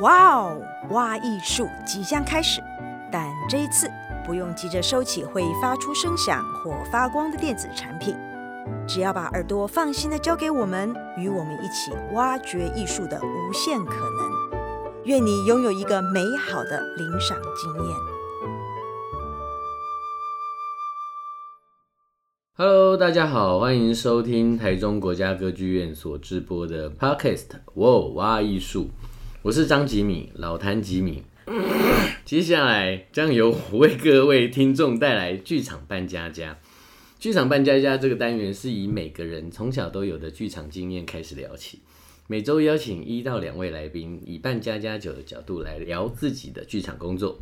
哇哦，挖艺术即将开始，但这一次不用急着收起会发出声响或发光的电子产品，只要把耳朵放心的交给我们，与我们一起挖掘艺术的无限可能。愿你拥有一个美好的聆赏经验。Hello，大家好，欢迎收听台中国家歌剧院所制播的 Podcast《哇哦，挖艺术》。我是张吉米，老谭吉米。接下来将由我为各位听众带来剧场扮家家。剧场扮家家这个单元是以每个人从小都有的剧场经验开始聊起，每周邀请一到两位来宾，以扮家家酒的角度来聊自己的剧场工作。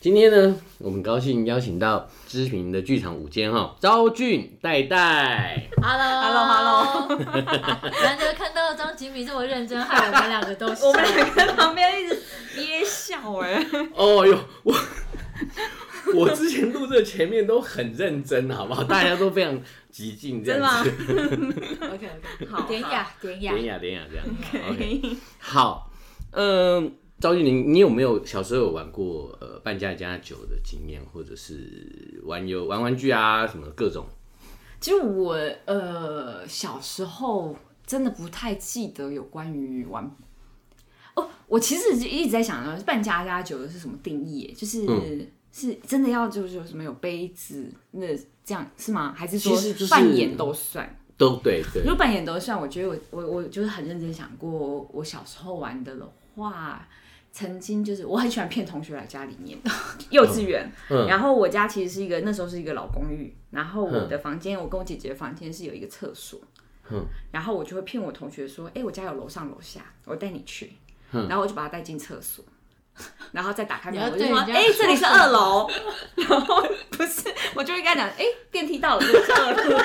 今天呢，我们高兴邀请到知名的剧场舞监哈，昭俊代代。Hello，Hello，Hello。难得 看到张吉米这么认真，害我们两个都笑。我们两个在旁边一直憋笑哎。哦哟，我 我之前录这前面都很认真，好不好？大家都非常激进，这样子。OK OK，好，典雅，典雅，典雅，典雅，这样。OK，好，嗯。昭俊，玲你有没有小时候有玩过呃扮家家酒的经验，或者是玩游玩玩具啊什么各种？其实我呃小时候真的不太记得有关于玩哦，我其实一直在想呢，扮家家酒的是什么定义？就是、嗯、是真的要就是有什么有杯子那这样是吗？还是说扮演都算？都对对。如果扮演都算，我觉得我我我就是很认真想过，我小时候玩的的话。曾经就是我很喜欢骗同学来家里面，幼稚园，嗯、然后我家其实是一个那时候是一个老公寓，然后我的房间，嗯、我跟我姐姐的房间是有一个厕所，嗯、然后我就会骗我同学说，哎、欸，我家有楼上楼下，我带你去，嗯、然后我就把他带进厕所，然后再打开门，我就说，哎、欸，这里是二楼，然后不是，我就会跟他讲，哎、欸，电梯到了，这是二楼。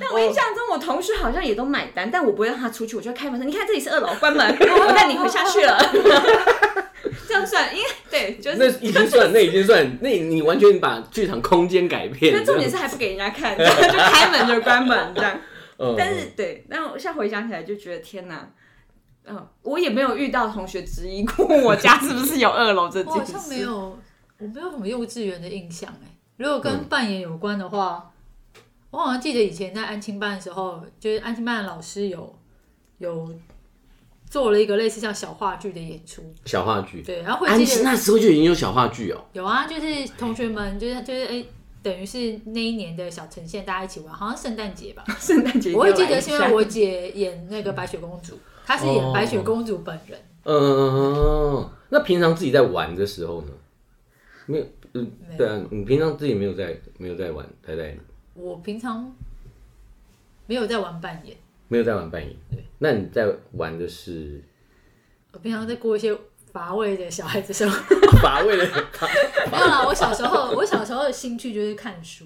但我印象中，我同学好像也都买单，但我不会让他出去，我就开门说：“你看这里是二楼，关门，我带你回下去了。”这样算，因为对，就是那已经算，那已经算，那你完全把剧场空间改变。那重点是还不给人家看，就开门就关门这样。但是对，但我现在回想起来就觉得天哪，嗯，我也没有遇到同学质疑过我家是不是有二楼这件事。我好像没有，我没有什么幼稚园的印象哎。如果跟扮演有关的话。我好像记得以前在安亲班的时候，就是安亲班的老师有有做了一个类似像小话剧的演出。小话剧。对，然后会记得那时候就已经有小话剧哦。有啊，就是同学们就是就是哎、欸，等于是那一年的小呈现，大家一起玩，好像圣诞节吧。圣诞节。我会记得是因为我姐演那个白雪公主，她是演白雪公主本人。嗯嗯嗯。那平常自己在玩的时候呢？没有，嗯，对啊，你平常自己没有在没有在玩，太太。我平常没有在玩扮演，没有在玩扮演。对，那你在玩的是？我平常在过一些乏味的小孩子生活。乏味的。没有啦，我小时候，我小时候的兴趣就是看书。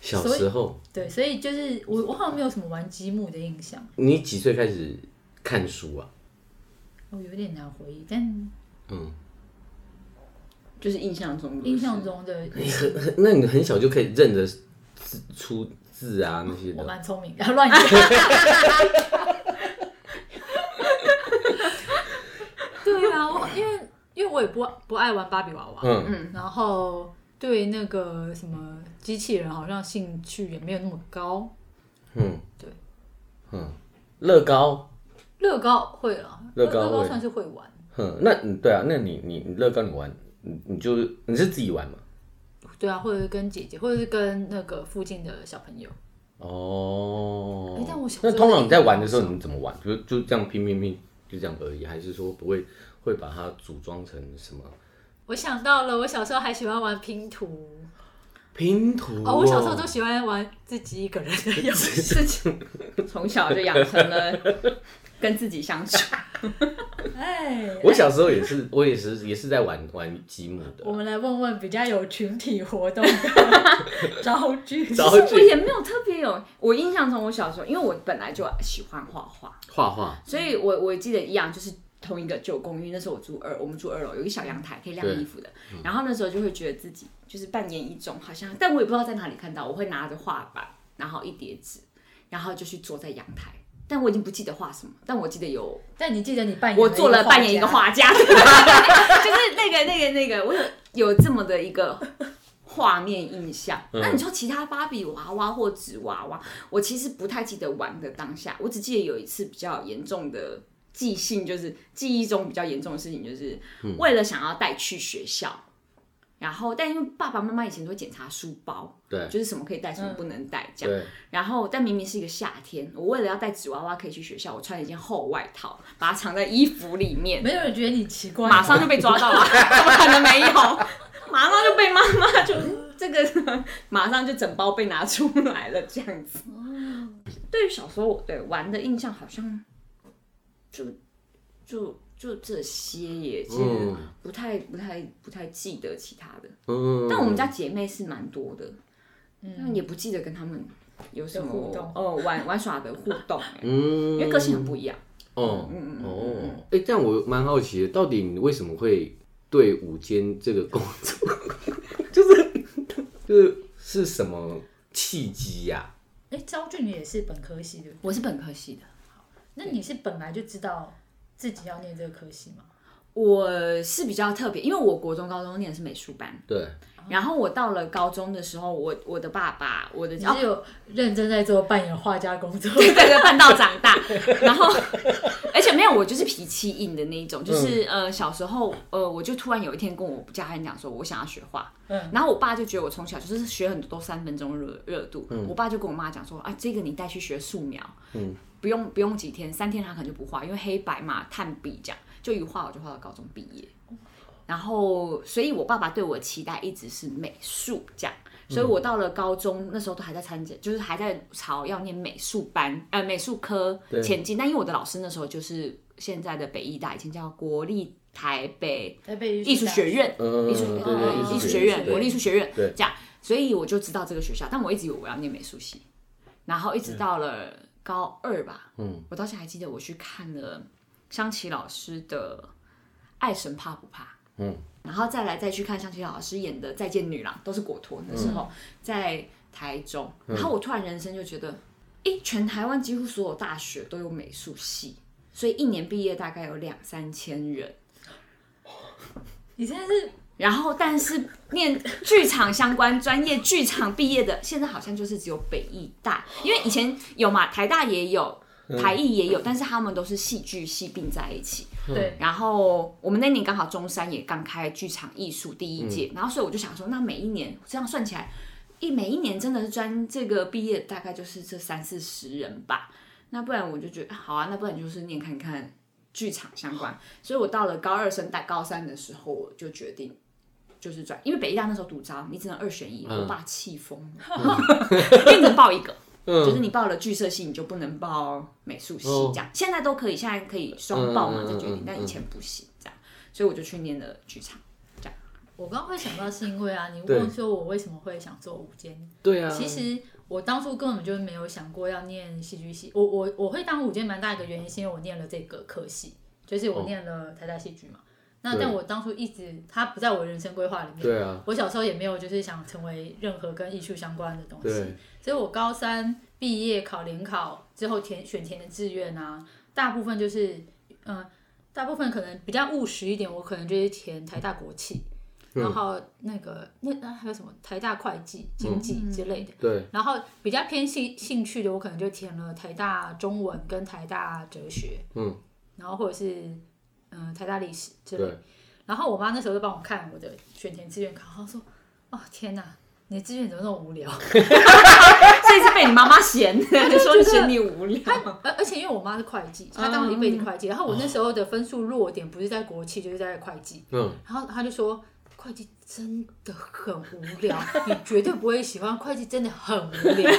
小时候。对，所以就是我，我好像没有什么玩积木的印象。你几岁开始看书啊？我有点难回忆，但嗯，就是印象中，印象中的。你很很，那你很小就可以认得。出字啊那些的，我蛮聪明的，乱讲。对啊，我因为因为我也不不爱玩芭比娃娃，嗯。嗯，然后对那个什么机器人好像兴趣也没有那么高，嗯，对，嗯，乐高，乐高会啊，乐高乐高算是会玩，嗯，那嗯对啊，那你你乐高你玩，你你就你是自己玩吗？对啊，或者是跟姐姐，或者是跟那个附近的小朋友。哦。哎，但我想，那通常你在玩的时候，你怎么玩？就就这样拼拼拼，就这样而已，还是说不会会把它组装成什么？我想到了，我小时候还喜欢玩拼图。拼图哦，我小时候都喜欢玩自己一个人的 游戏，从小就养成了。跟自己相处，哎，我小时候也是，我也是也是在玩玩积木的。我们来问问比较有群体活动的 昭俊。其实我也没有特别有，我印象中我小时候，因为我本来就喜欢画画，画画，所以我我记得一样，就是同一个旧公寓，那时候我住二，我们住二楼，有一个小阳台可以晾衣服的。然后那时候就会觉得自己就是扮演一种好像，但我也不知道在哪里看到，我会拿着画板，然后一叠纸，然后就去坐在阳台。但我已经不记得画什么，但我记得有。但你记得你扮演我做了扮演一个画家，就是那个那个那个，我有有这么的一个画面印象。嗯、那你说其他芭比娃娃或纸娃娃，我其实不太记得玩的当下，我只记得有一次比较严重的记性，就是记忆中比较严重的事情，就是为了想要带去学校。然后，但因为爸爸妈妈以前都会检查书包，对，就是什么可以带，什么不能带，这样。对。然后，但明明是一个夏天，我为了要带纸娃娃可以去学校，我穿了一件厚外套，把它藏在衣服里面。没有人觉得你奇怪，马上就被抓到了，怎 么可能没有？马上就被妈妈就这个，马上就整包被拿出来了，这样子。对于小时候我对玩的印象，好像就就。就这些也，其实不太、嗯、不太不太记得其他的。嗯，但我们家姐妹是蛮多的，嗯，但也不记得跟他们有什么互动哦，玩玩耍的互动。嗯，因为个性很不一样。哦，嗯嗯哦，哎、欸，但我蛮好奇的，到底你为什么会对午间这个工作，就是就是是什么契机呀？哎，昭俊也是本科系的，我是本科系的。好，那你是本来就知道？自己要念这个科系吗？我是比较特别，因为我国中、高中念的是美术班。对。然后我到了高中的时候，我我的爸爸，我的你是有认真在做扮演画家工作，对对对，扮到长大。然后，而且没有，我就是脾气硬的那一种，就是、嗯、呃小时候呃，我就突然有一天跟我家人讲说，我想要学画。嗯。然后我爸就觉得我从小就是学很多都三分钟热热度。嗯。我爸就跟我妈讲说啊，这个你带去学素描。嗯。不用不用几天，三天他可能就不画，因为黑白嘛，炭笔这样，就一画我就画到高中毕业。然后，所以我爸爸对我的期待一直是美术这样，所以我到了高中那时候都还在参加，就是还在朝要念美术班呃美术科前进。但因为我的老师那时候就是现在的北艺大，以前叫国立台北台北艺术学院，艺术艺术学院，国立艺术学院这样，所以我就知道这个学校。但我一直以为我要念美术系，然后一直到了高二吧，嗯，我到现在还记得我去看了香琪老师的《爱神怕不怕》。嗯，然后再来再去看香琪老师演的《再见女郎》，都是果陀的时候，嗯、在台中。然后我突然人生就觉得，哎、嗯，全台湾几乎所有大学都有美术系，所以一年毕业大概有两三千人。你现在是？然后，但是念剧场相关专业剧场毕业的，现在好像就是只有北艺大，因为以前有嘛，台大也有。台艺也有，但是他们都是戏剧系并在一起。对。然后我们那年刚好中山也刚开剧场艺术第一届，嗯、然后所以我就想说，那每一年这样算起来，一每一年真的是专这个毕业大概就是这三四十人吧。那不然我就觉得好啊，那不然就是念看看剧场相关。所以我到了高二升大高三的时候，我就决定就是转，因为北艺大那时候独招，你只能二选一，我爸气疯了，只能报一个。就是你报了剧社系，你就不能报美术系，这样现在都可以，现在可以双报嘛，再决定，但以前不行，这样，所以我就去念了剧场，这样。我刚刚会想到是因为啊，你问说我为什么会想做舞间？对啊，其实我当初根本就没有想过要念戏剧系，我我我会当舞间蛮大一个原因，是因为我念了这个科系，就是我念了台大戏剧嘛。那但我当初一直它不在我人生规划里面，对啊，我小时候也没有就是想成为任何跟艺术相关的东西，对。所以我高三毕业考联考之后填选填的志愿啊，大部分就是嗯、呃，大部分可能比较务实一点，我可能就是填台大国企，嗯、然后那个那那还有什么？台大会计、经济之类的，嗯、对，然后比较偏兴兴趣的，我可能就填了台大中文跟台大哲学，嗯，然后或者是。嗯、呃，台大历史之类，然后我妈那时候就帮我看我的选填志愿卡，她说：“哦天哪，你的志愿怎么那么无聊？” 这次被你妈妈嫌，就说你嫌你无聊。而而且因为我妈是会计，她当了一辈子会计，嗯、然后我那时候的分数弱点不是在国企就是在会计，嗯，然后她就说会计真的很无聊，你绝对不会喜欢会计，真的很无聊。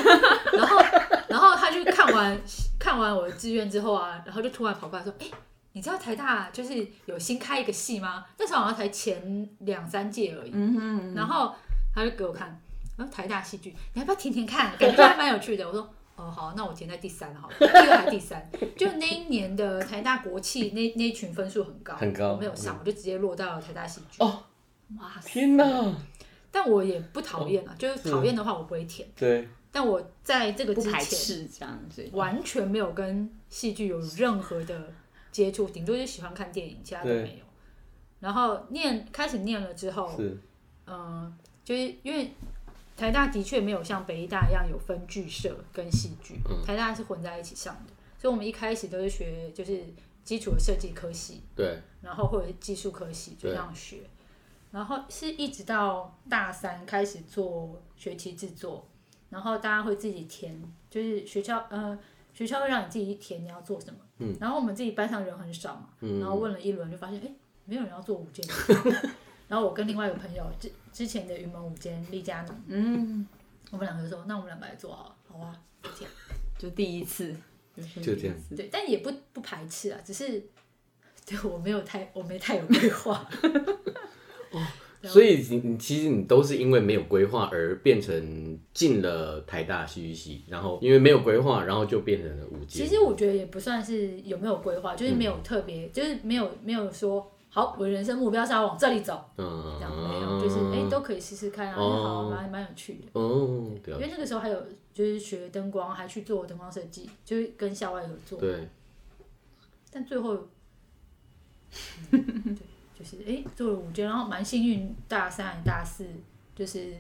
然后然后她就看完看完我的志愿之后啊，然后就突然跑过来说：“哎。”你知道台大就是有新开一个系吗？那时候好像才前两三届而已。嗯哼嗯哼，然后他就给我看，然后台大戏剧，你要不要填填看？感觉还蛮有趣的。我说哦好，那我填在第三好了，第二还第三。就那一年的台大国企那那一群分数很高，很高，我没有上，我就直接落到了台大戏剧。哦，哇塞，天哪！但我也不讨厌啊，就是讨厌的话我不会填。对。但我在这个之前斥这样子，完全没有跟戏剧有任何的接触，顶多就喜欢看电影，其他都没有。然后念开始念了之后，嗯、呃，就是因为台大的确没有像北艺大一样有分剧社跟戏剧，嗯、台大是混在一起上的，所以我们一开始都是学就是基础的设计科系，对，然后或者是技术科系就这样学，然后是一直到大三开始做学期制作。然后大家会自己填，就是学校呃学校会让你自己填你要做什么。嗯。然后我们自己班上人很少嘛，嗯。然后问了一轮就发现，哎，没有人要做五件。然后我跟另外一个朋友之之前的云门舞监厉嘉农，嗯，我们两个就说，那我们两个来做好了，好啊，这样。就第一次，就这样。对，但也不不排斥啊，只是对我没有太我没太有规划。哦。所以你你其实你都是因为没有规划而变成进了台大戏剧系，然后因为没有规划，然后就变成了舞监。其实我觉得也不算是有没有规划，就是没有特别，嗯、就是没有没有说好，我的人生目标是要往这里走，嗯，这样没有，就是哎、欸、都可以试试看啊，哦、好蛮蛮有趣的。哦，对，因为那个时候还有就是学灯光，还去做灯光设计，就是跟校外合作。对。但最后，嗯、对。就是哎，做了舞监，然后蛮幸运，大三、大四就是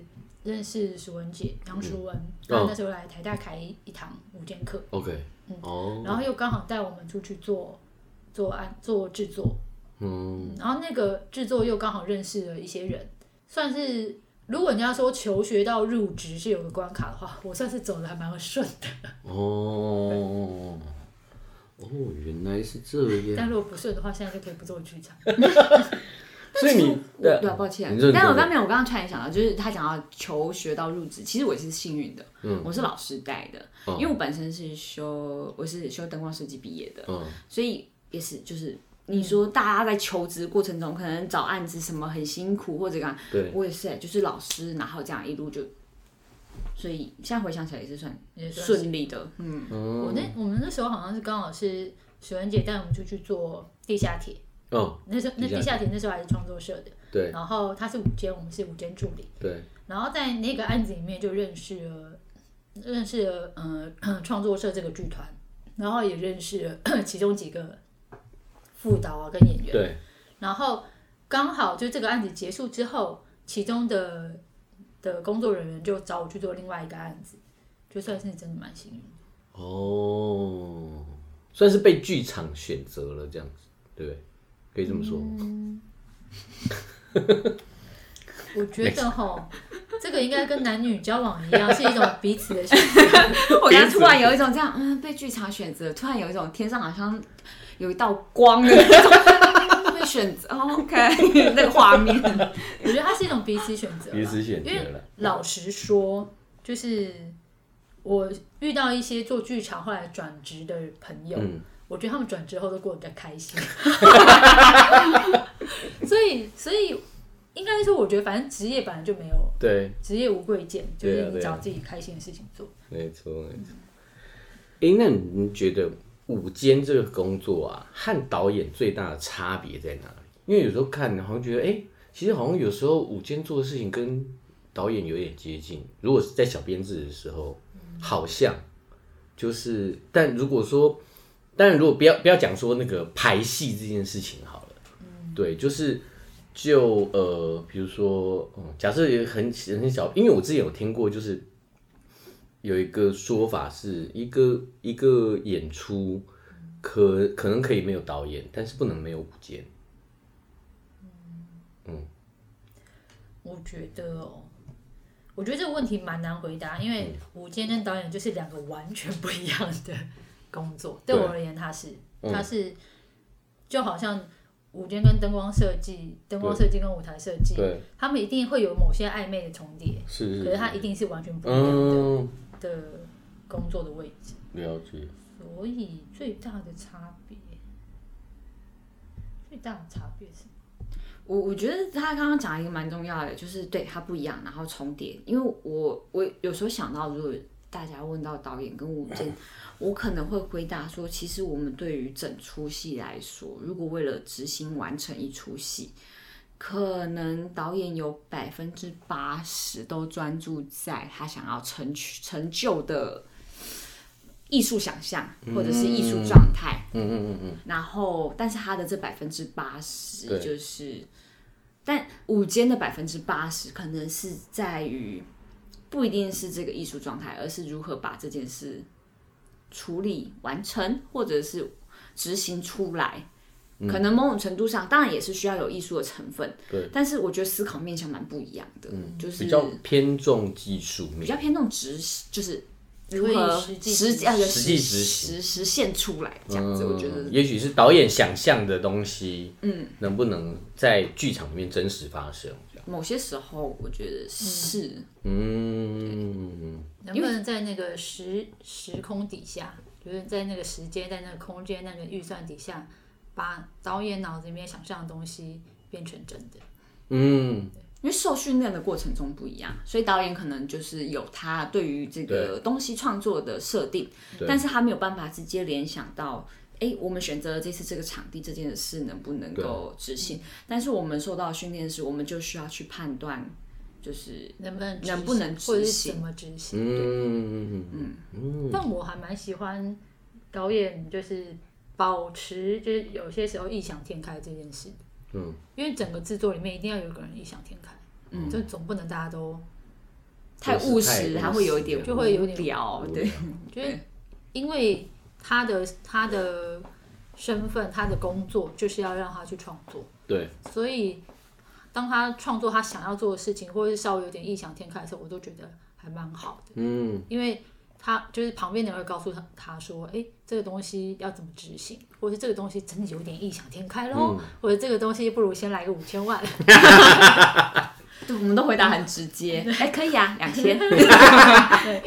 认识淑文姐杨淑文，然后那时候来台大开一堂舞监课。OK，嗯，哦，然后又刚好带我们出去做做案做制作，嗯，然后那个制作又刚好认识了一些人，算是如果你要说求学到入职是有个关卡的话，我算是走的还蛮顺的。哦。来是这样。但如果不顺的话，现在就可以不做剧场。所以你对，对，抱歉。但我刚没有，我刚刚突然想到，就是他讲到求学到入职，其实我也是幸运的。嗯，我是老师带的，因为我本身是修，我是修灯光设计毕业的。嗯，所以也是，就是你说大家在求职过程中，可能找案子什么很辛苦或者干，对，我也是，就是老师，然后这样一路就。所以现在回想起来也是算顺利的，嗯。我那我们那时候好像是刚好是水文姐带我们出去做地下铁，哦，那时候那地下铁那时候还是创作社的，对。然后他是五监，我们是五监助理，对。然后在那个案子里面就认识了，认识了嗯 创作社这个剧团，然后也认识了 其中几个副导啊跟演员，对。然后刚好就这个案子结束之后，其中的。的工作人员就找我去做另外一个案子，就算是真的蛮幸运的哦，算是被剧场选择了这样子，对不对？可以这么说。嗯、我觉得哈，这个应该跟男女交往一样，是一种彼此的选择。我刚突然有一种这样，嗯，被剧场选择，突然有一种天上好像有一道光的那种。选择、oh，OK，那个画面，我觉得它是一种彼此选择，彼此选择。因为老实说，就是我遇到一些做剧场后来转职的朋友，嗯、我觉得他们转职后都过得比较开心。所以，所以应该说，我觉得反正职业本来就没有对职业无贵贱，就是你找自己开心的事情做。没错，没错。哎、欸，那你觉得？午间这个工作啊，和导演最大的差别在哪里？因为有时候看，好像觉得，哎、欸，其实好像有时候午间做的事情跟导演有点接近。如果是在小编制的时候，好像就是，但如果说，但如果不要不要讲说那个排戏这件事情好了，对，就是就呃，比如说，嗯，假设也很很小，因为我之前有听过，就是。有一个说法是一个一个演出可可能可以没有导演，但是不能没有舞剑。嗯，我觉得哦，我觉得这个问题蛮难回答，因为舞监跟导演就是两个完全不一样的工作。对我而言，他是他是就好像舞监跟灯光设计、灯光设计跟舞台设计，他们一定会有某些暧昧的重叠，是，可是他一定是完全不一样的。的工作的位置，了解。所以最大的差别，最大的差别是，我我觉得他刚刚讲一个蛮重要的，就是对他不一样，然后重叠。因为我我有时候想到，如果大家问到导演跟舞监，我可能会回答说，其实我们对于整出戏来说，如果为了执行完成一出戏，可能导演有百分之八十都专注在他想要成成就的艺术想象或者是艺术状态。嗯嗯嗯嗯。然后，但是他的这百分之八十就是，但午间的百分之八十可能是在于不一定是这个艺术状态，而是如何把这件事处理完成，或者是执行出来。可能某种程度上，当然也是需要有艺术的成分。对。但是我觉得思考面向蛮不一样的，嗯，就是比较偏重技术，比较偏重执，就是如何实际实际实际执行。实现出来这样子。我觉得，也许是导演想象的东西，嗯，能不能在剧场里面真实发生？某些时候，我觉得是，嗯，能不能在那个时时空底下，就是在那个时间、在那个空间、那个预算底下。把导演脑子里面想象的东西变成真的，嗯，因为受训练的过程中不一样，所以导演可能就是有他对于这个东西创作的设定，但是他没有办法直接联想到，哎、欸，我们选择了这次这个场地这件事能不能够执行？但是我们受到训练时，我们就需要去判断，就是能不能能不能执行，怎么执行？嗯嗯嗯嗯。但我还蛮喜欢导演就是。保持就是有些时候异想天开这件事，嗯，因为整个制作里面一定要有一个人异想天开，嗯，就总不能大家都太务实，还会有一点就会有点聊，对，就是因为他的他的身份，他的工作就是要让他去创作，对，所以当他创作他想要做的事情，或者是稍微有点异想天开的时候，我都觉得还蛮好的，嗯，因为。他就是旁边的人会告诉他，他说：“哎，这个东西要怎么执行？或者这个东西真的有点异想天开喽？嗯、或者这个东西不如先来个五千万。”对，我们都回答很直接。哎，可以啊，两千。对，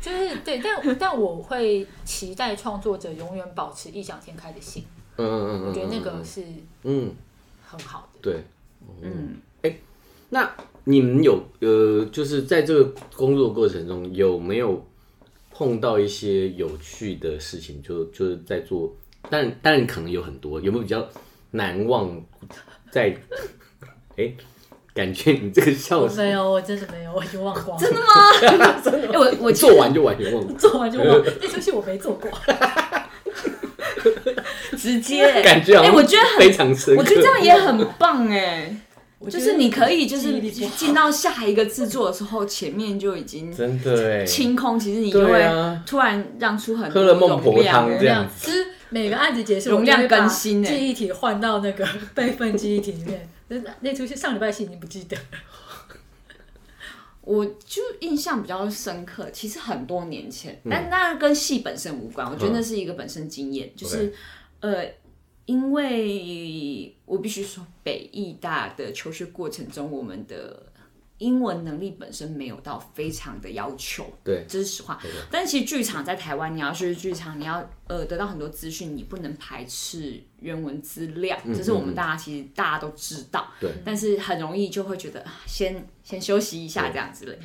就是对，但但我会期待创作者永远保持异想天开的心。嗯嗯嗯，我觉得那个是嗯很好的。对，嗯，哎，那你们有呃，就是在这个工作过程中有没有？碰到一些有趣的事情，就就是在做，但但可能有很多，有没有比较难忘在？哎、欸，感觉你这个笑声没有，我真的没有，我已经忘光了。真的吗？真的、欸，我我做完就完全忘了，做完就忘了，那出戏我没做过。直接 感觉哎，我觉得非常深，我觉得这样也很棒哎。就是你可以，就是进到下一个制作的时候，前面就已经真的清空。其实你就会突然让出很多喝了孟婆汤这样。其实每个案子结束，容量更新，记忆体换到那个 备份记忆体里面。那那出戏上礼拜戏已经不记得。我就印象比较深刻，其实很多年前，但那跟戏本身无关。我觉得那是一个本身经验，就是呃。因为我必须说，北艺大的求学过程中，我们的英文能力本身没有到非常的要求，对，这是实话。但其实剧场在台湾，你要去剧场，你要呃得到很多资讯，你不能排斥原文资料，这是我们大家其实大家都知道，对。但是很容易就会觉得先先休息一下这样子。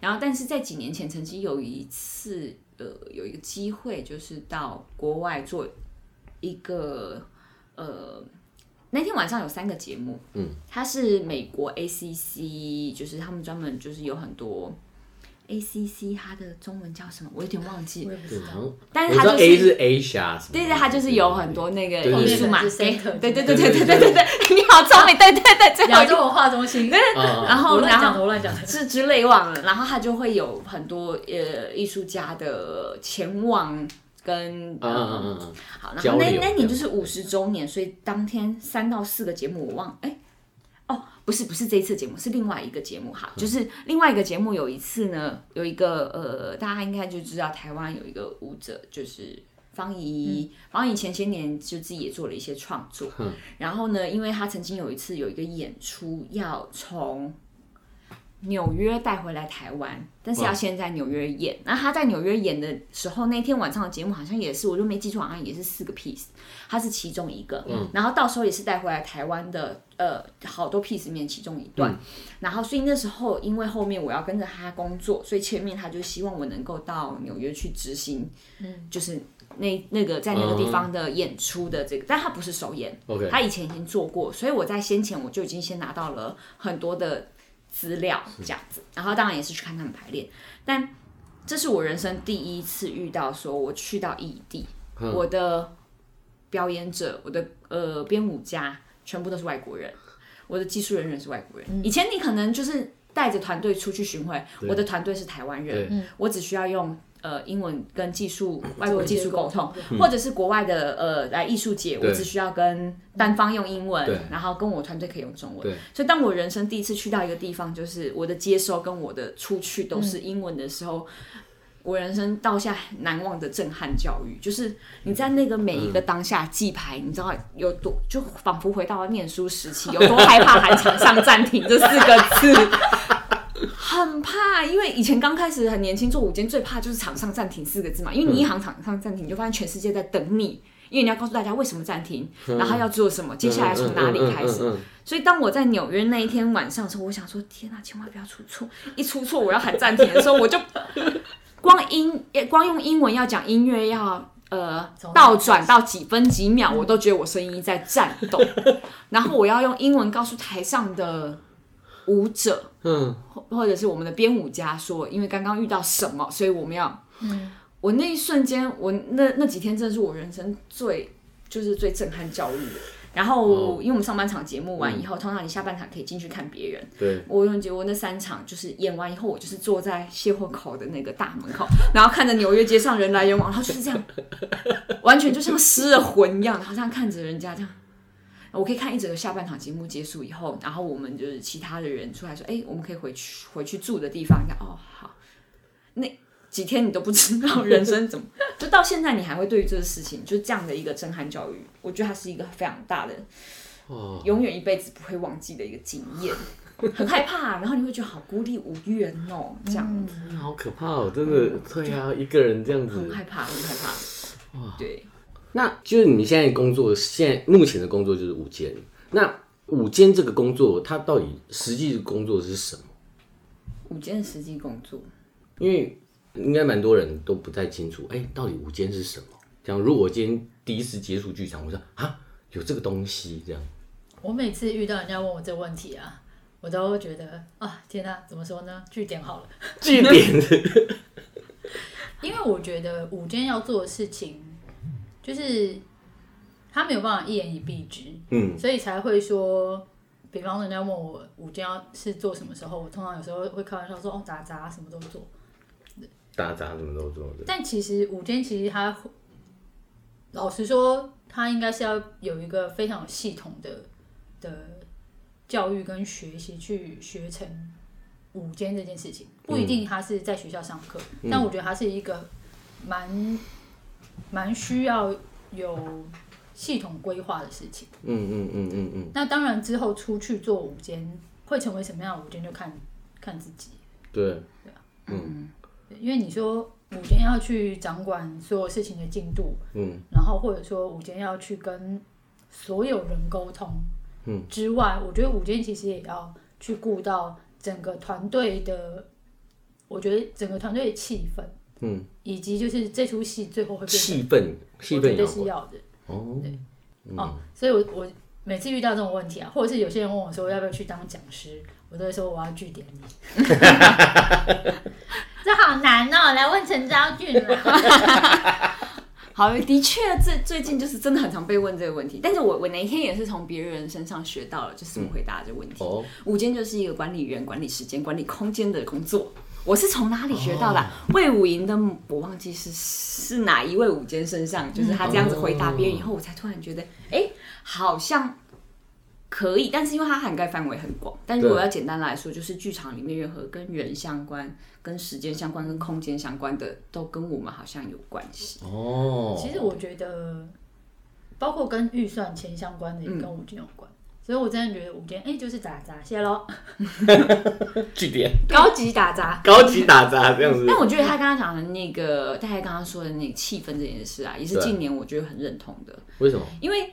然后，但是在几年前，曾经有一次呃有一个机会，就是到国外做一个。呃，那天晚上有三个节目，嗯，它是美国 ACC，就是他们专门就是有很多 ACC，它的中文叫什么？我有点忘记，但是它就是 A 是 Asia，对对，它就是有很多那个艺术嘛，对对对对对对对对对，你好聪明，对对对，亚洲文化中心，然后然后乱讲。是之类忘了，然后它就会有很多呃艺术家的前往。跟嗯嗯嗯好，然后那那年就是五十周年，所以当天三到四个节目我忘哎哦不是不是这一次节目是另外一个节目哈，就是另外一个节目有一次呢有一个呃大家应该就知道台湾有一个舞者就是方怡，方怡前些年就自己也做了一些创作，然后呢因为他曾经有一次有一个演出要从。纽约带回来台湾，但是要先在纽约演。那他在纽约演的时候，那天晚上的节目好像也是，我就没记错，好像也是四个 piece，他是其中一个。嗯，然后到时候也是带回来台湾的，呃，好多 piece 里面其中一段。嗯、然后所以那时候，因为后面我要跟着他工作，所以前面他就希望我能够到纽约去执行，嗯，就是那那个在那个地方的演出的这个，但他不是首演，OK，他以前已经做过，所以我在先前我就已经先拿到了很多的资料这样子，然后当然也是去看他们排练，但这是我人生第一次遇到说我去到异地，我的表演者，我的呃编舞家全部都是外国人，我的技术人员是外国人，以前你可能就是带着团队出去巡回，我的团队是台湾人，我只需要用。呃，英文跟技术外国技术沟通，或者是国外的呃来艺术节，我只需要跟单方用英文，然后跟我团队可以用中文。所以当我人生第一次去到一个地方，就是我的接收跟我的出去都是英文的时候，我人生到现在难忘的震撼教育，就是你在那个每一个当下记牌，你知道有多就仿佛回到了念书时期，有多害怕喊场上暂停这四个字。很怕，因为以前刚开始很年轻做舞间，最怕就是场上暂停四个字嘛。因为你一行场上暂停，你就发现全世界在等你，因为你要告诉大家为什么暂停，然后要做什么，接下来从哪里开始。所以当我在纽约那一天晚上的时候，我想说：天哪，千万不要出错！一出错，我要喊暂停的时候，我就光音光用英文要讲音乐要呃倒转到几分几秒，我都觉得我声音在颤抖。然后我要用英文告诉台上的。舞者，嗯，或或者是我们的编舞家说，因为刚刚遇到什么，所以我们要，嗯，我那一瞬间，我那那几天真的是我人生最就是最震撼教育的。然后，哦、因为我们上半场节目完以后，嗯、通常你下半场可以进去看别人。对，我永远觉得我那三场就是演完以后，我就是坐在卸货口的那个大门口，然后看着纽约街上人来人往，然后就是这样，完全就像失了魂一样，好像看着人家这样。我可以看一整个下半场节目结束以后，然后我们就是其他的人出来说：“哎，我们可以回去回去住的地方。”看哦，好。那几天你都不知道 人生怎么，就到现在你还会对于这个事情，就这样的一个震撼教育，我觉得它是一个非常大的，哦，永远一辈子不会忘记的一个经验。很害怕，然后你会觉得好孤立无援哦，这样子，嗯、好可怕哦，真的，对啊，一个人这样子，很害怕，很害怕。哇，对。那就是你现在工作，现在目前的工作就是午间。那午间这个工作，它到底实际的工作是什么？舞监的实际工作，因为应该蛮多人都不太清楚，哎、欸，到底午间是什么？这样，如果我今天第一次接触剧场，我说啊，有这个东西这样。我每次遇到人家问我这个问题啊，我都会觉得啊，天哪，怎么说呢？据点好了，据点。因为我觉得午间要做的事情。就是他没有办法一言以蔽之，嗯，所以才会说，比方人家问我午间要是做什么时候，我通常有时候会开玩笑说，哦，打杂什么都做，打杂什么都做。但其实午间其实他，老实说，他应该是要有一个非常有系统的的教育跟学习去学成午间这件事情，不一定他是在学校上课，嗯，但我觉得他是一个蛮。蛮需要有系统规划的事情。嗯嗯嗯嗯嗯。那当然之后出去做午间，会成为什么样的午间，就看看自己。对。对啊。嗯。因为你说午间要去掌管所有事情的进度，嗯，然后或者说午间要去跟所有人沟通，嗯，之外，我觉得午间其实也要去顾到整个团队的，我觉得整个团队的气氛。嗯，以及就是这出戏最后会变成气氛，气氛也是要的哦。对，嗯、哦，所以我我每次遇到这种问题啊，或者是有些人问我说要不要去当讲师，我都会说我要据点你。这好难哦，来问陈昭俊了。好，的确，最最近就是真的很常被问这个问题，但是我我那一天也是从别人身上学到了，就是怎么回答这个问题。哦、嗯，舞监就是一个管理员，管理时间、管理空间的工作。我是从哪里学到的？卫武营的我忘记是是哪一位武监身上，就是他这样子回答别人以后，我才突然觉得，哎、欸，好像可以。但是因为它涵盖范围很广，但如果要简单来说，就是剧场里面任何跟人相关、跟时间相关、跟空间相关的，都跟我们好像有关系。哦，其实我觉得，包括跟预算钱相关的，也跟武监有关。嗯所以，我真的觉得舞监，哎、欸，就是打杂，谢喽。据点。高级打杂。高级打杂这样子。但我觉得他刚刚讲的那个，大概刚刚说的那个气氛这件事啊，也是近年我觉得很认同的。为什么？因为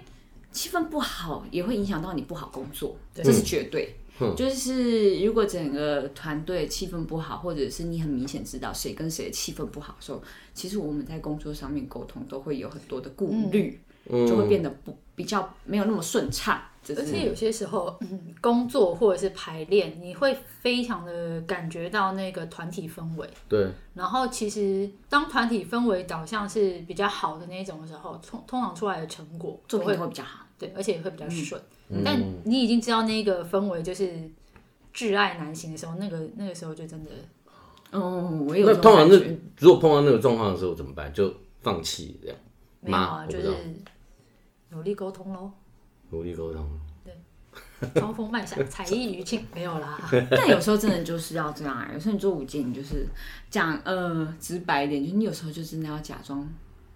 气氛不好，也会影响到你不好工作，这是绝对。嗯、就是如果整个团队气氛不好，或者是你很明显知道谁跟谁的气氛不好的时候，其实我们在工作上面沟通都会有很多的顾虑，嗯、就会变得不比较没有那么顺畅。而且有些时候，嗯，工作或者是排练，你会非常的感觉到那个团体氛围。对。然后其实当团体氛围导向是比较好的那一种的时候，通通常出来的成果作品会比较好。对，而且也会比较顺。嗯、但你已经知道那个氛围就是挚爱难行的时候，那个那个时候就真的，哦，我有。那通常那如果碰到那个状况的时候怎么办？就放弃这样？没有啊，就是努力沟通喽。努力沟通，对，装疯卖傻，才艺于亲，没有啦。但有时候真的就是要这样啊！有时候你做舞监，你就是讲呃直白一点，就是你有时候就真的要假装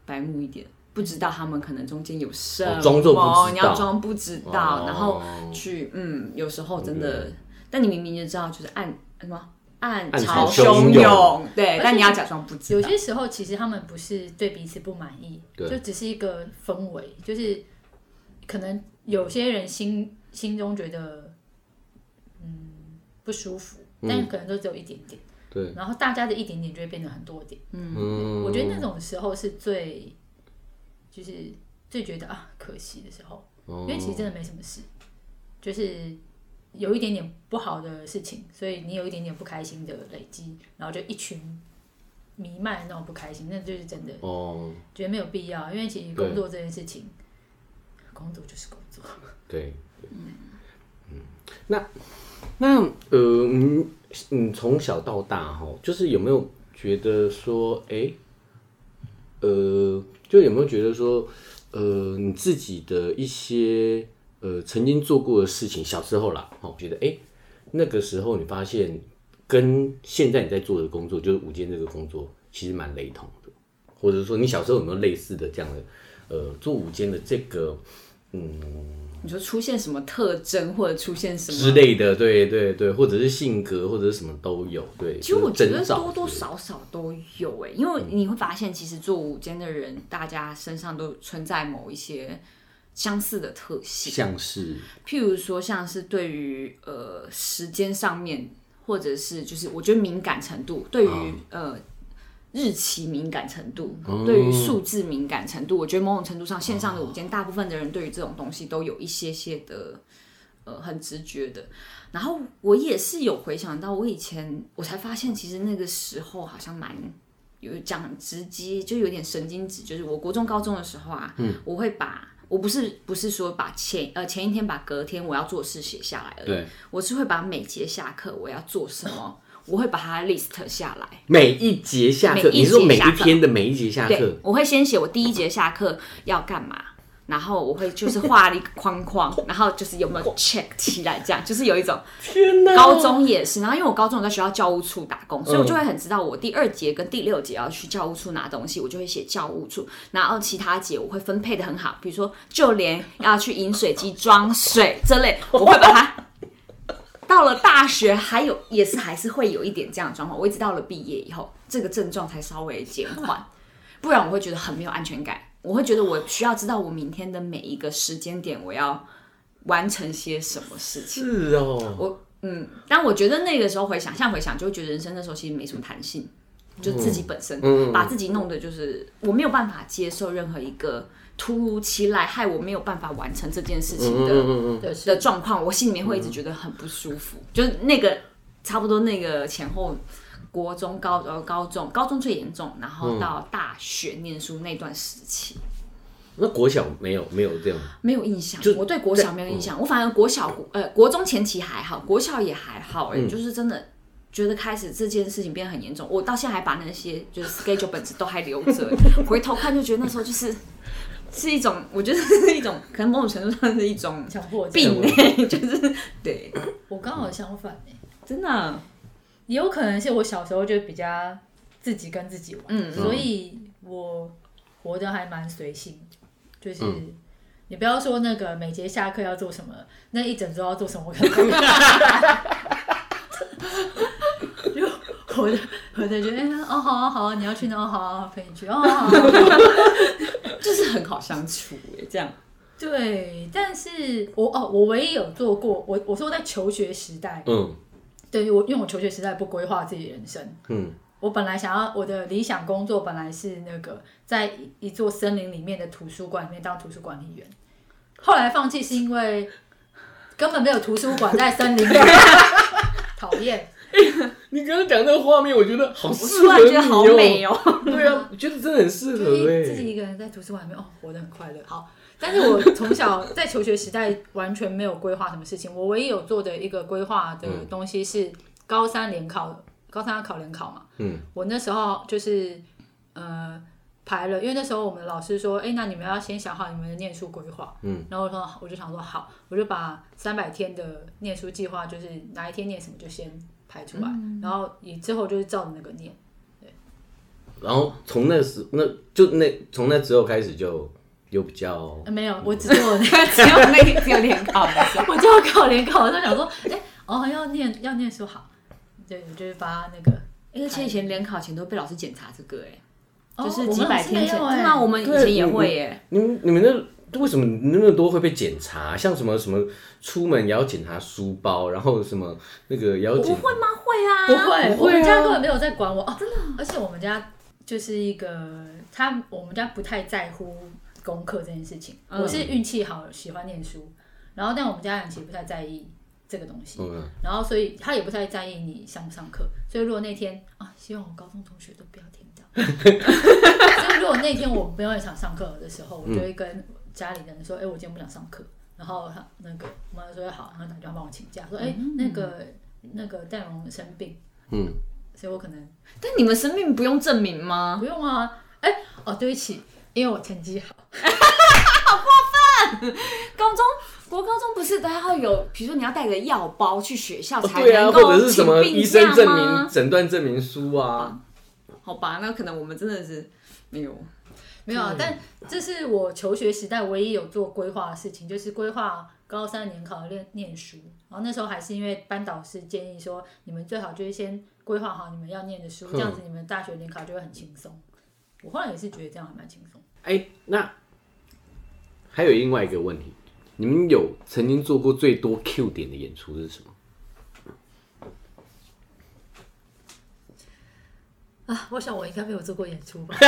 白目一点，不知道他们可能中间有什么，装作不知道，你要装不知道，哦、然后去嗯，有时候真的，嗯、但你明明就知道，就是暗什么暗潮汹涌，对，但你要假装不知道。有些时候其实他们不是对彼此不满意，就只是一个氛围，就是可能。有些人心心中觉得，嗯，不舒服，但可能都只有一点点。对。然后大家的一点点就会变得很多点。嗯。我觉得那种时候是最，就是最觉得啊可惜的时候，因为其实真的没什么事，就是有一点点不好的事情，所以你有一点点不开心的累积，然后就一群弥漫那种不开心，那就是真的。哦。觉得没有必要，因为其实工作这件事情。工作就是工作，对，嗯。嗯，那那呃，你你从小到大哈，就是有没有觉得说，哎、欸，呃，就有没有觉得说，呃，你自己的一些呃曾经做过的事情，小时候啦，哈，觉得哎、欸，那个时候你发现跟现在你在做的工作，就是午间这个工作，其实蛮雷同的，或者说你小时候有没有类似的这样的？呃，做午间的这个，嗯，你说出现什么特征，或者出现什么之类的，对对对，或者是性格，或者是什么都有，对。其实我觉得多多少少都有哎，因为你会发现，其实做午间的人，大家身上都存在某一些相似的特性，像是，譬如说，像是对于呃时间上面，或者是就是我觉得敏感程度，对于、哦、呃。日期敏感程度，对于数字敏感程度，我觉得某种程度上，线上的舞间大部分的人对于这种东西都有一些些的，呃，很直觉的。然后我也是有回想到，我以前我才发现，其实那个时候好像蛮有讲直接，就有点神经质。就是我国中高中的时候啊，嗯，我会把我不是不是说把前呃前一天把隔天我要做事写下来而已，对，我是会把每节下课我要做什么。我会把它 list 下来，每一节下课，你说每一天的每一节下课，我会先写我第一节下课要干嘛，然后我会就是画了一个框框，然后就是有没有 check 起来，这样就是有一种。天哪！高中也是，然后因为我高中我在学校教务处打工，所以我就会很知道我第二节跟第六节要去教务处拿东西，我就会写教务处，然后其他节我会分配的很好，比如说就连要去饮水机装水这类，我会把它。到了大学，还有也是还是会有一点这样的状况。我一直到了毕业以后，这个症状才稍微减缓，不然我会觉得很没有安全感。我会觉得我需要知道我明天的每一个时间点，我要完成些什么事情。是哦，我嗯，但我觉得那个时候回想，像回想，就会觉得人生那时候其实没什么弹性，就自己本身把自己弄得就是我没有办法接受任何一个。突如其来，害我没有办法完成这件事情的、嗯嗯嗯、的的状况，我心里面会一直觉得很不舒服。嗯、就是那个差不多那个前后，国中、高呃高中，高中最严重，然后到大学念书那段时期。嗯、那国小没有没有这样，没有印象。我对国小没有印象，嗯、我反而国小呃国中前期还好，国小也还好、欸。哎、嗯，就是真的觉得开始这件事情变得很严重。我到现在还把那些就是 schedule 本子都还留着，回头看就觉得那时候就是。是一种，我觉得 是一种，可能某种程度上是一种强迫病诶，就是对。我刚好相反诶，真的，也有可能是我小时候就比较自己跟自己玩，嗯，所以我活得还蛮随性，就是你不要说那个每节下课要做什么，那一整周要做什么，我可能 就活的活的觉得哦好啊好啊，你要去哪？哦好啊，陪你去哦好。就是很好相处哎，这样。对，但是我哦，我唯一有做过，我我说在求学时代，嗯，对我因为我求学时代不规划自己人生，嗯，我本来想要我的理想工作本来是那个在一座森林里面的图书馆里面当图书管理员，后来放弃是因为根本没有图书馆在森林里，讨厌。你刚刚讲那个画面，我觉得好适合你哦。我觉得好美哦。对啊，我觉得真的很适合哎。自己一个人在图书馆里面哦，活得很快乐。好，但是我从小在求学时代完全没有规划什么事情。我唯一有做的一个规划的东西是高三联考，高三要考联考嘛。嗯。我那时候就是呃排了，因为那时候我们老师说，哎，那你们要先想好你们的念书规划。嗯。然后我说，我就想说好，我就把三百天的念书计划，就是哪一天念什么就先。排出来，嗯、然后你之后就是照着那个念，对。然后从那时那就那从那之后开始就又比较、呃、没有，我只做那只有那个只有联考的时候，我就要考联考，我就想说，哎，哦，要念要念书好，对，我就是把那个，而且以前联考前都被老师检查这个，哎、哦，就是几百天前，对啊我们以前也会耶，你们你们那。为什么那么多会被检查？像什么什么出门也要检查书包，然后什么那个也要检查。不会吗？会啊，不会。我们家根本没有在管我哦，真的。而且我们家就是一个他，我们家不太在乎功课这件事情。我是运气好，喜欢念书，然后但我们家人其实不太在意这个东西。然后所以他也不太在意你上不上课。所以如果那天啊，希望我高中同学都不要听到。所以如果那天我没有想上课的时候，我就会跟。家里人说：“哎、欸，我今天不想上课。”然后他那个我妈说：“好。”然后打电话帮我请假，说：“哎、欸，那个那个戴荣生病。”嗯，所以我可能……但你们生病不用证明吗？不用啊。哎、欸，哦，对不起，因为我成绩好。好过分！高中国高中不是都要有，比如说你要带个药包去学校才能够、哦、对啊，或者是什么医生证明、诊断证明书啊？好吧，那可能我们真的是没有。没有啊，但这是我求学时代唯一有做规划的事情，就是规划高三年考念念书。然后那时候还是因为班导师建议说，你们最好就是先规划好你们要念的书，这样子你们大学联考就会很轻松。我后来也是觉得这样还蛮轻松。哎，那还有另外一个问题，你们有曾经做过最多 Q 点的演出是什么？啊，我想我应该没有做过演出吧。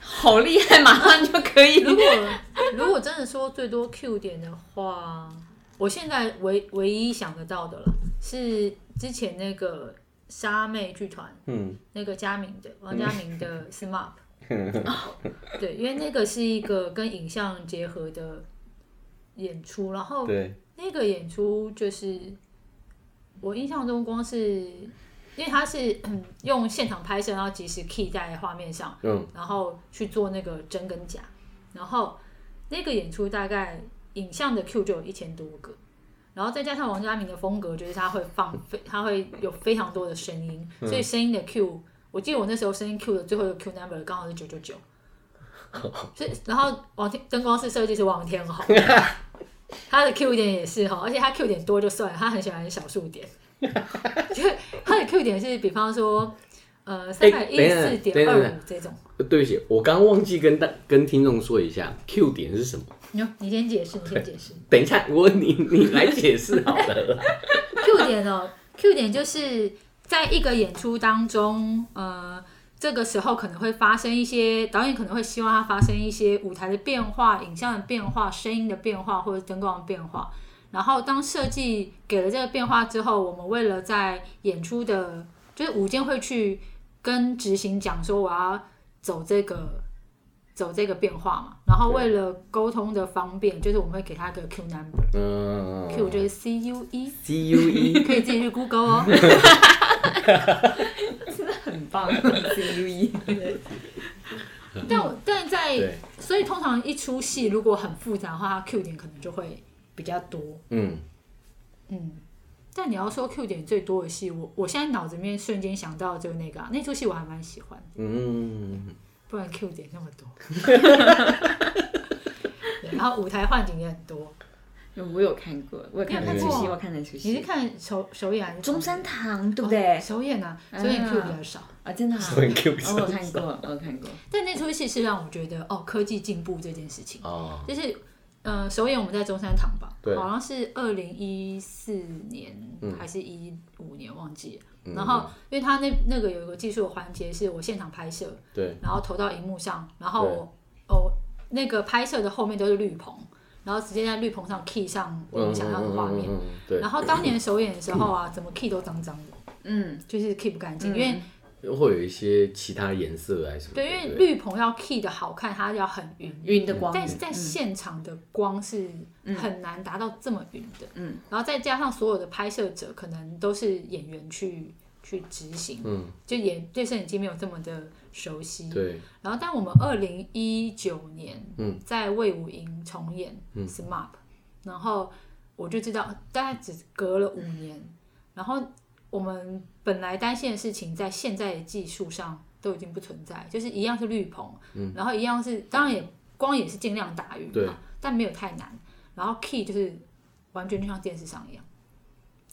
好厉害，马上就可以。如果如果真的说最多 Q 点的话，我现在唯唯一想得到的了，是之前那个沙妹剧团，嗯，那个嘉明的王嘉明的 SMAP，对，因为那个是一个跟影像结合的演出，然后对那个演出就是我印象中光是。因为他是用现场拍摄，然后及时 key 在画面上，嗯，然后去做那个真跟假，然后那个演出大概影像的 Q 就有一千多个，然后再加上王家明的风格，就是他会放非，他会有非常多的声音，所以声音的 Q，我记得我那时候声音 Q 的最后一个 Q number 刚好是九九九，所以然后王天灯光师设计是王天豪，他的 Q 点也是哈，而且他 Q 点多就算了，他很喜欢小数点。就他的 Q 点是，比方说，呃，三百一十四点二五这种。对不起，我刚刚忘记跟大跟听众说一下，Q 点是什么？你你先解释，你先解释。等一下，我你你来解释好了。Q 点哦，Q 点就是在一个演出当中，呃，这个时候可能会发生一些导演可能会希望它发生一些舞台的变化、影像的变化、声音的变化或者灯光的变化。然后当设计给了这个变化之后，我们为了在演出的，就是舞间会去跟执行讲说我要走这个走这个变化嘛。然后为了沟通的方便，就是我们会给他一个 Q number，嗯，Q 就是 C U E，C U E，可以自己去 Google 哦，真的很棒，C U E。但但在所以通常一出戏如果很复杂的话，它 Q 点可能就会。比较多，嗯。嗯，但你要说 Q 点最多的戏，我我现在脑子里面瞬间想到就是那个、啊、那出戏，我还蛮喜欢，嗯，不然 Q 点那么多，然后舞台幻景也很多，我有看过，我有看那出戏，我看那出戏。你是看首首演还是中山堂，对不对？首演啊，首演 Q 比较少。啊，真的。首演 Q 比较少。我有看过，我有看过。但那出戏是让我觉得，哦，科技进步这件事情，哦，就是，呃，首演我们在中山堂吧，对，好像是二零一四年还是一五年，忘记了。然后，因为他那那个有一个技术的环节，是我现场拍摄，对，然后投到荧幕上，然后哦，那个拍摄的后面都是绿棚。然后直接在绿棚上 key 上我们想要的画面，然后当年首演的时候啊，怎么 key 都脏脏的，嗯，就是 key 不干净，因为会有一些其他颜色还是什么。对，因为绿棚要 key 的好看，它要很匀。匀的光，但是在现场的光是很难达到这么匀的，嗯，然后再加上所有的拍摄者可能都是演员去去执行，嗯，就演对摄影机没有这么的。熟悉，对。然后，但我们二零一九年嗯。在魏武营重演 SMAP，然后我就知道大概只隔了五年，然后我们本来担心的事情，在现在的技术上都已经不存在，就是一样是绿棚，然后一样是，当然也光也是尽量打匀嘛，但没有太难，然后 key 就是完全就像电视上一样。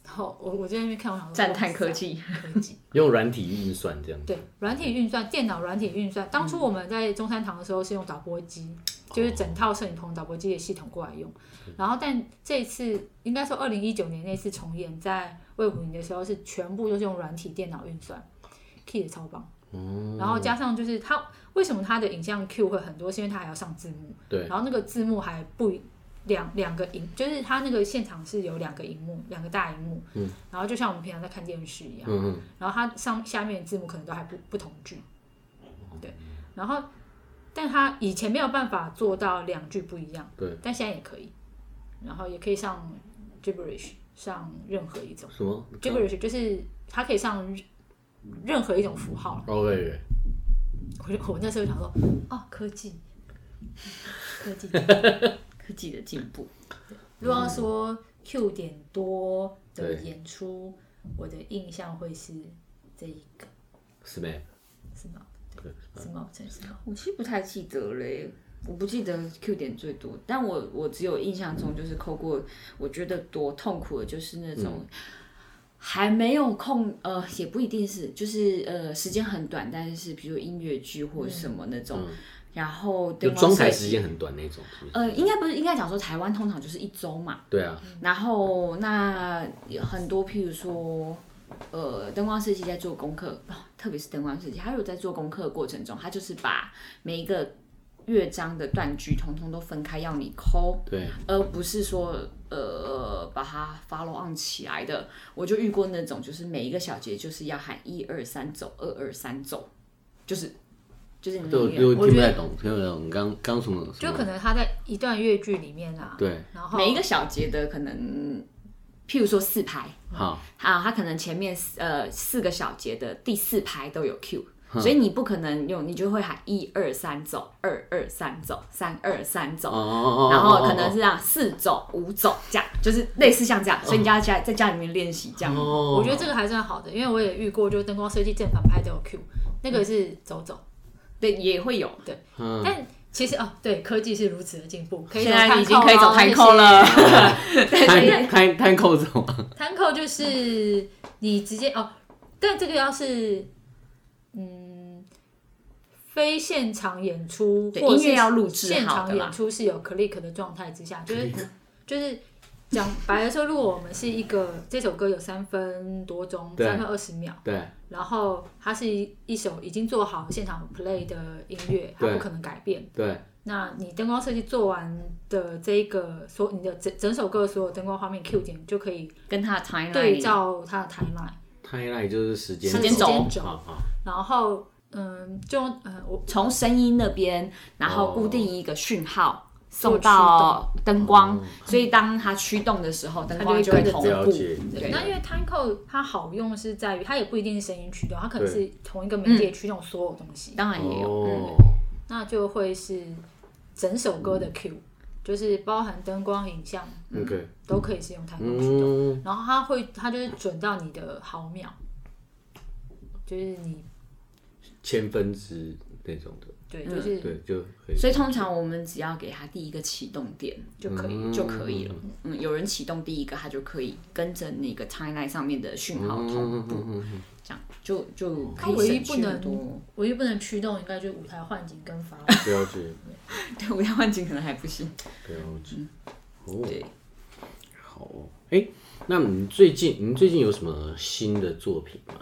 然后，我我在那边看，我想赞叹科技，科技 用软体运算这样。对，软体运算，电脑软体运算。当初我们在中山堂的时候是用导播机，嗯、就是整套摄影棚导播机的系统过来用。哦、然后，但这次应该说二零一九年那次重演在魏武营的时候，是全部都是用软体电脑运算，key 的超棒。嗯、然后加上就是它为什么它的影像 Q 会很多，是因为它还要上字幕。对。然后那个字幕还不。两两个荧，就是它那个现场是有两个荧幕，两个大荧幕，嗯，然后就像我们平常在看电视一样，嗯嗯，然后它上下面的字幕可能都还不不同句，对，然后，但他以前没有办法做到两句不一样，对，但现在也可以，然后也可以上 gibberish 上任何一种。什么？gibberish 就是他可以上任何一种符号，OK，我我那时候想说，哦，科技，科技。科技的进步。如果要说 Q 点多的演出，我的印象会是这一个。是没？是吗？对，是吗？是吗？我其实不太记得嘞，我不记得 Q 点最多，但我我只有印象中就是扣过，我觉得多痛苦的就是那种还没有空，呃，也不一定是，就是呃时间很短，但是比如音乐剧或者什么那种。然后就装台时间很短那种，呃，应该不是，应该讲说台湾通常就是一周嘛。对啊。然后那有很多，譬如说，呃，灯光设计在做功课，哦，特别是灯光设计，他有在做功课的过程中，他就是把每一个乐章的断句统统都分开要你抠，对，而不是说呃把它 follow on 起来的。我就遇过那种，就是每一个小节就是要喊一二三走，二二三走，就是。就是你，我听不太懂，听不太懂。刚刚什么？就可能他在一段乐句里面啊，对，然后每一个小节的可能，譬如说四排，好，啊，他可能前面呃四个小节的第四排都有 Q，所以你不可能用，你就会喊一二三走，二二三走，三二三走，然后可能是这样四走五走这样，就是类似像这样，所以你要在家在家里面练习这样。我觉得这个还算好的，因为我也遇过，就灯光设计正反拍都有 Q，那个是走走。对，也会有。对，嗯、但其实哦，对，科技是如此的进步，可以现在已经可以走 timecode 了。time timecode 是什么？timecode 就是你直接哦，但这个要是嗯，非现场演出，或，音乐要录制现场演出是有 click 的状态之下，就是就是。讲白了说，如果我们是一个这首歌有三分多钟，三分二十秒，对，然后它是一一首已经做好现场 play 的音乐，它不可能改变，对。那你灯光设计做完的这一个所，你的整整首歌所有灯光画面 Q 点就可以跟它的 timeline 对照它的 timeline，timeline 就是时间时间轴，然后嗯，就嗯，我从声音那边，然后固定一个讯号。送到灯光，所以当它驱动的时候，灯光就会同步。对，那因为 timecode 它好用是在于，它也不一定是声音驱动，它可能是同一个媒介驱动所有东西。当然也有，那就会是整首歌的 Q，就是包含灯光、影像，OK，都可以是用 timecode 驱动。然后它会，它就是准到你的毫秒，就是你千分之那种的。对，就是对就可以。所以通常我们只要给他第一个启动点就可以，就可以了。嗯，有人启动第一个，他就可以跟着那个 timeline 上面的讯号同步，这样就就可以唯一不能唯一不能驱动，应该就是舞台幻景跟发。了解。对，舞台幻景可能还不行。了解。哦。对。好。哎，那你最近你最近有什么新的作品吗？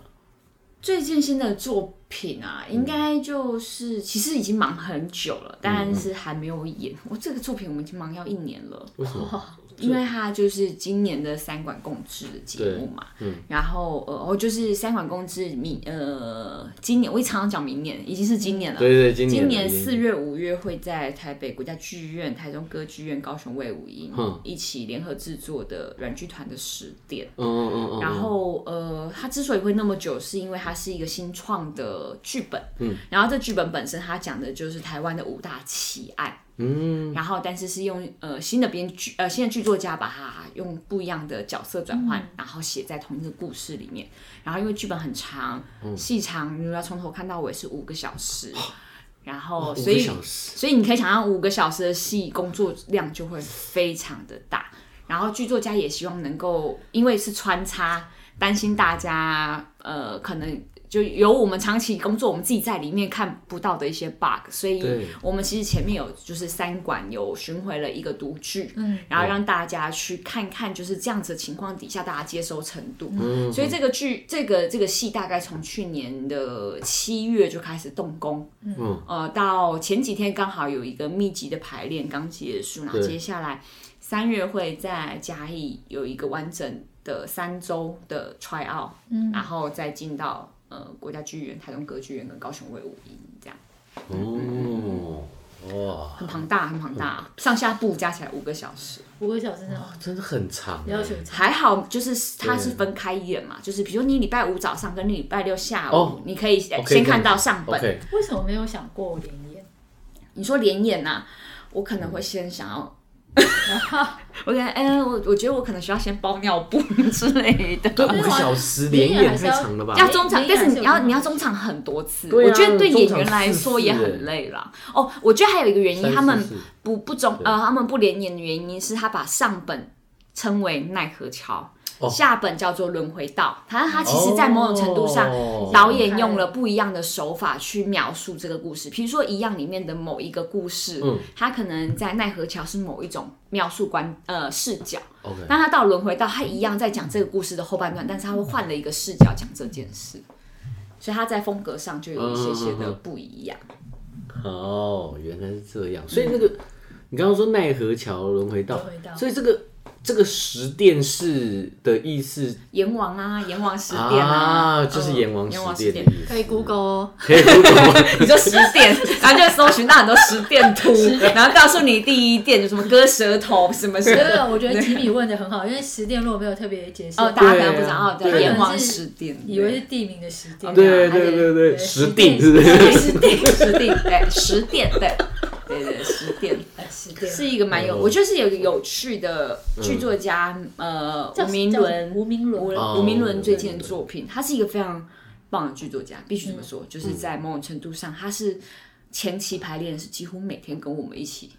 最近新的作品啊，应该就是其实已经忙很久了，但是还没有演。我这个作品我们已经忙要一年了。为什么？因为它就是今年的三管共治的节目嘛，嗯，然后呃，我就是三管共治明呃，今年我一常常讲明年，已经是今年了，对对，今年今年四月五月会在台北国家剧院、台中歌剧院、高雄卫武营一起联合制作的软剧团的十点，嗯嗯嗯，然后呃，它之所以会那么久，是因为它是一个新创的剧本，嗯，然后这剧本本身它讲的就是台湾的五大奇案。嗯，然后但是是用呃新的编剧呃新的剧作家把它用不一样的角色转换，嗯、然后写在同一个故事里面。然后因为剧本很长，嗯、戏长你要从头看到尾是五个小时，哦、然后所以所以你可以想象五个小时的戏工作量就会非常的大。然后剧作家也希望能够因为是穿插，担心大家呃可能。就有我们长期工作，我们自己在里面看不到的一些 bug，所以我们其实前面有就是三馆有巡回了一个读剧，嗯，然后让大家去看看就是这样子的情况底下大家接收程度，嗯，所以这个剧这个这个戏大概从去年的七月就开始动工，嗯，呃，到前几天刚好有一个密集的排练刚结束，然后接下来三月会在嘉义有一个完整的三周的 try out，嗯，然后再进到。呃，国家剧院、台中歌剧院跟高雄卫武营这样。哦，哇，很庞大，很庞大，上下部加起来五个小时。五个小时呢？真的很长。要求还好，就是它是分开演嘛，就是比如说你礼拜五早上跟你礼拜六下午，你可以先看到上本。为什么没有想过连演？你说连演呐？我可能会先想要。我感觉，哎，我我觉得我可能需要先包尿布 之类的。对，五个小时连演太长了吧？要中场，但是你要你要中场很多次。我觉得对演员来说也很累了。哦，我觉得还有一个原因，他们不不中呃，他们不连演的原因是他把上本称为奈何桥。下本叫做轮回道，它它其实，在某种程度上，导演用了不一样的手法去描述这个故事。比如说，一样里面的某一个故事，它可能在奈何桥是某一种描述观呃视角，那它到轮回道，它一样在讲这个故事的后半段，但是它会换了一个视角讲这件事，所以它在风格上就有一些些的不一样。哦，原来是这样，所以那个你刚刚说奈何桥轮回道，所以这个。这个十殿是的意思，阎王啊，阎王十殿啊，就是阎王十殿，可以 Google 哦，可以 Google，你说十殿，然后就搜寻到很多十殿图，然后告诉你第一殿就什么割舌头什么什么。我觉得吉米问的很好，因为十殿如果没有特别解释，哦，大家可能不知道，对，阎王十殿，以为是地名的十殿，对对对对，十殿是十殿，十殿，对，十殿，对。对对，是一个蛮有，我觉得是有个有趣的剧作家，呃，吴明伦，吴明伦，吴明伦最近的作品，他是一个非常棒的剧作家，必须这么说，就是在某种程度上，他是前期排练是几乎每天跟我们一起，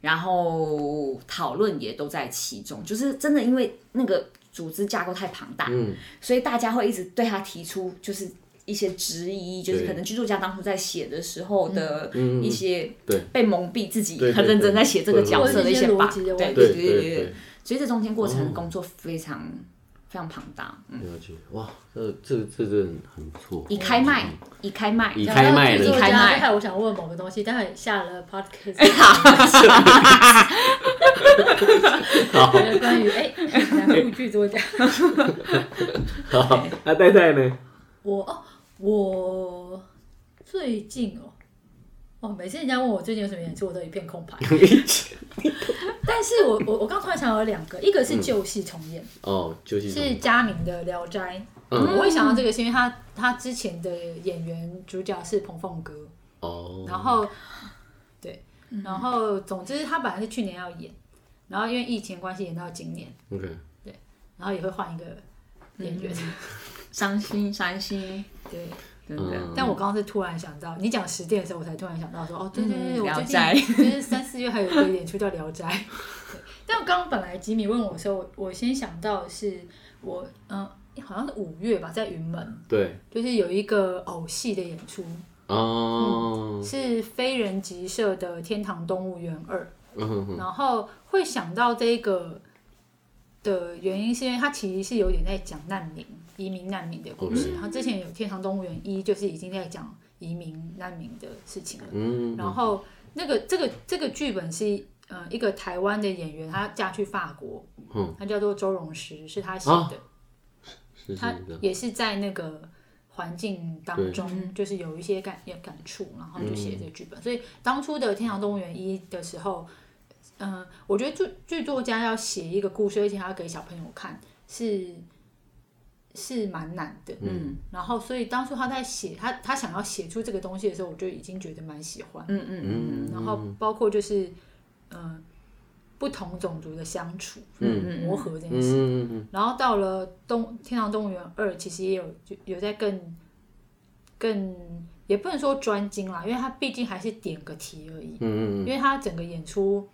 然后讨论也都在其中，就是真的因为那个组织架构太庞大，嗯，所以大家会一直对他提出就是。一些质疑，就是可能剧作家当初在写的时候的一些被蒙蔽，自己很认真在写这个角色的一些吧，对对对对，所以这中间过程工作非常非常庞大。嗯，哇，这这这真的很不错。已开麦，已开麦，已开麦，已开麦。我想问某个东西，待会下了 podcast。好。关于哎，两部剧作家。好，那戴戴呢？我哦。我最近哦，哦，每次人家问我最近有什么演出，我都一片空白。但是我我我刚突然想到两个，一个是旧戏重演，哦，旧戏是嘉明的《聊斋》。我会想到这个，是因为他他之前的演员主角是彭凤歌，哦，然后对，然后总之他本来是去年要演，然后因为疫情关系演到今年，OK，对，然后也会换一个演员。伤心，伤心，对。真的。但我刚刚是突然想到，你讲十点的时候，我才突然想到说，哦，对对对，我最近就是三四月还有一个演出叫《聊斋》。但我刚刚本来吉米问我的时候，我先想到是我嗯。好像是五月吧，在云门，对，就是有一个偶戏的演出。哦、嗯，是非人集社的《天堂动物园二》嗯哼哼，然后会想到这个的原因，是因为它其实是有点在讲难民、移民难民的故事。然后之前有《天堂动物园一》，就是已经在讲移民难民的事情了。嗯，然后那个这个这个剧本是呃一个台湾的演员，他嫁去法国，嗯，他叫做周荣石，是他写的。啊他是也是在那个环境当中，就是有一些感感触，然后就写这个剧本。所以当初的《天堂动物园一》的时候，嗯，我觉得剧剧作家要写一个故事，而且还要给小朋友看，是是蛮难的。嗯，然后所以当初他在写他他想要写出这个东西的时候，我就已经觉得蛮喜欢。嗯嗯嗯。然后包括就是嗯。不同种族的相处，嗯，磨合这件事，嗯嗯，然后到了动天堂动物园二，其实也有就有在更更也不能说专精啦，因为他毕竟还是点个题而已，嗯嗯，因为他整个演出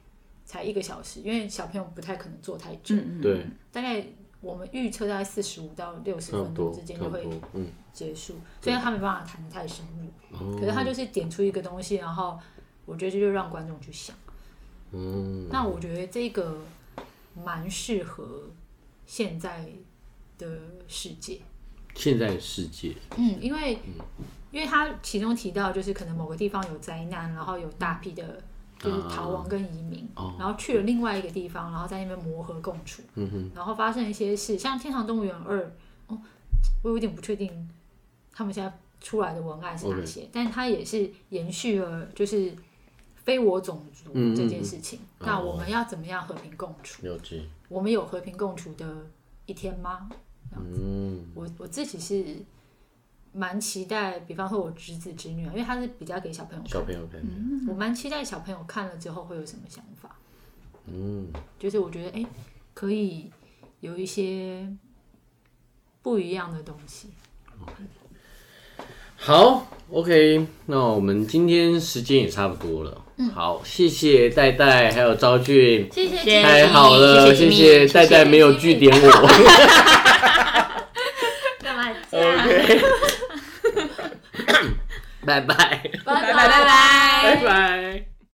才一个小时，因为小朋友不太可能坐太久，嗯。对，大概我们预测大概四十五到六十分钟之间就会结束，所以他没办法谈得太深入，可是他就是点出一个东西，然后我觉得这就让观众去想。嗯，那我觉得这个蛮适合现在的世界。现在的世界，嗯，因为，因为他其中提到，就是可能某个地方有灾难，然后有大批的，就是逃亡跟移民，啊、然后去了另外一个地方，然后在那边磨合共处，嗯，然后发生一些事，像《天堂动物园二》，哦，我有点不确定他们现在出来的文案是哪些.但它也是延续了，就是。非我种族这件事情，那我们要怎么样和平共处？我们有和平共处的一天吗？嗯，我我自己是蛮期待，比方说我侄子侄女，因为他是比较给小朋友看，小朋友看，嗯，我蛮期待小朋友看了之后会有什么想法。嗯，就是我觉得哎、欸，可以有一些不一样的东西。Okay. 好，OK，那我们今天时间也差不多了。嗯、好，谢谢戴戴，还有昭俊，谢谢，太好了，谢谢戴戴没有句点我。干嘛？OK，拜拜，拜拜，拜拜，拜拜。